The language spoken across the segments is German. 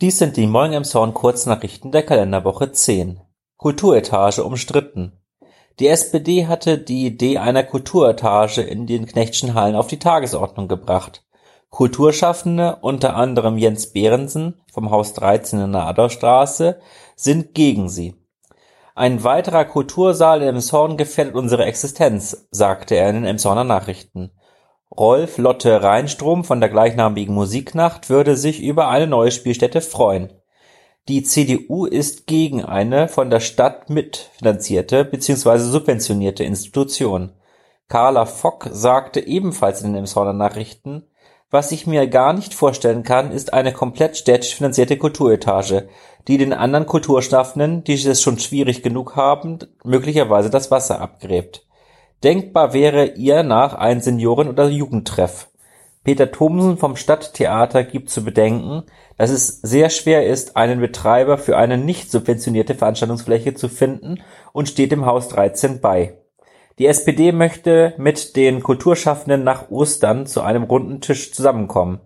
Dies sind die Morgen im Zorn Kurznachrichten der Kalenderwoche 10. Kulturetage umstritten. Die SPD hatte die Idee einer Kulturetage in den Knechtschen Hallen auf die Tagesordnung gebracht. Kulturschaffende, unter anderem Jens Behrensen vom Haus 13 in der Adolfstraße, sind gegen sie. Ein weiterer Kultursaal in Emshorn gefährdet unsere Existenz, sagte er in den Emshorner Nachrichten. Rolf Lotte Reinstrom von der gleichnamigen Musiknacht würde sich über eine neue Spielstätte freuen. Die CDU ist gegen eine von der Stadt mitfinanzierte bzw. subventionierte Institution. Carla Fock sagte ebenfalls in den Emshorner Nachrichten, was ich mir gar nicht vorstellen kann, ist eine komplett städtisch finanzierte Kulturetage, die den anderen Kulturschaffenden, die es schon schwierig genug haben, möglicherweise das Wasser abgräbt. Denkbar wäre ihr nach ein Senioren- oder Jugendtreff. Peter Thomsen vom Stadttheater gibt zu bedenken, dass es sehr schwer ist, einen Betreiber für eine nicht subventionierte Veranstaltungsfläche zu finden und steht dem Haus 13 bei. Die SPD möchte mit den Kulturschaffenden nach Ostern zu einem runden Tisch zusammenkommen.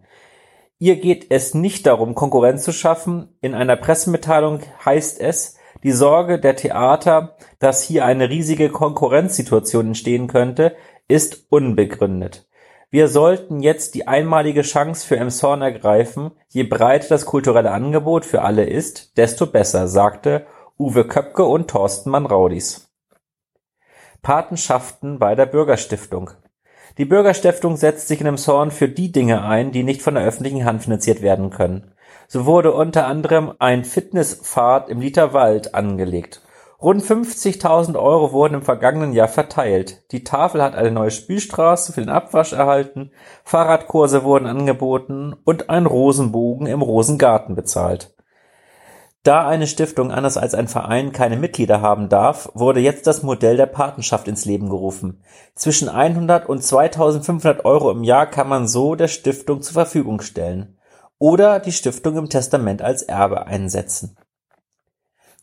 Ihr geht es nicht darum, Konkurrenz zu schaffen. In einer Pressemitteilung heißt es, die Sorge der Theater, dass hier eine riesige Konkurrenzsituation entstehen könnte, ist unbegründet. Wir sollten jetzt die einmalige Chance für Emshorn ergreifen. Je breiter das kulturelle Angebot für alle ist, desto besser, sagte Uwe Köpke und Thorsten Manraudis. Patenschaften bei der Bürgerstiftung. Die Bürgerstiftung setzt sich in Emshorn für die Dinge ein, die nicht von der öffentlichen Hand finanziert werden können. So wurde unter anderem ein Fitnesspfad im Literwald angelegt. Rund 50.000 Euro wurden im vergangenen Jahr verteilt. Die Tafel hat eine neue Spielstraße für den Abwasch erhalten, Fahrradkurse wurden angeboten und ein Rosenbogen im Rosengarten bezahlt. Da eine Stiftung anders als ein Verein keine Mitglieder haben darf, wurde jetzt das Modell der Patenschaft ins Leben gerufen. Zwischen 100 und 2500 Euro im Jahr kann man so der Stiftung zur Verfügung stellen oder die Stiftung im Testament als Erbe einsetzen.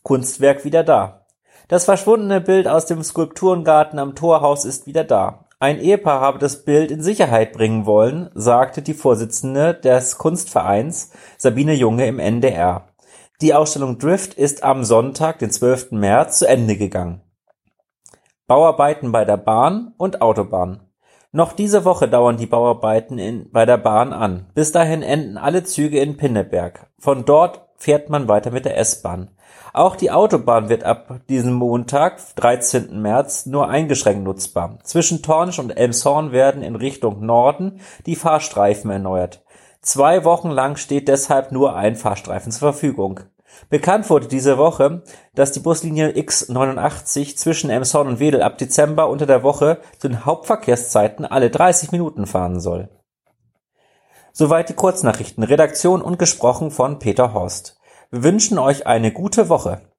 Kunstwerk wieder da. Das verschwundene Bild aus dem Skulpturengarten am Torhaus ist wieder da. Ein Ehepaar habe das Bild in Sicherheit bringen wollen, sagte die Vorsitzende des Kunstvereins Sabine Junge im NDR. Die Ausstellung Drift ist am Sonntag, den 12. März, zu Ende gegangen. Bauarbeiten bei der Bahn und Autobahn. Noch diese Woche dauern die Bauarbeiten bei der Bahn an. Bis dahin enden alle Züge in Pinneberg. Von dort fährt man weiter mit der S-Bahn. Auch die Autobahn wird ab diesem Montag, 13. März, nur eingeschränkt nutzbar. Zwischen Tornisch und Elmshorn werden in Richtung Norden die Fahrstreifen erneuert. Zwei Wochen lang steht deshalb nur ein Fahrstreifen zur Verfügung. Bekannt wurde diese Woche, dass die Buslinie X89 zwischen Emshorn und Wedel ab Dezember unter der Woche zu den Hauptverkehrszeiten alle 30 Minuten fahren soll. Soweit die Kurznachrichten. Redaktion und gesprochen von Peter Horst. Wir wünschen euch eine gute Woche.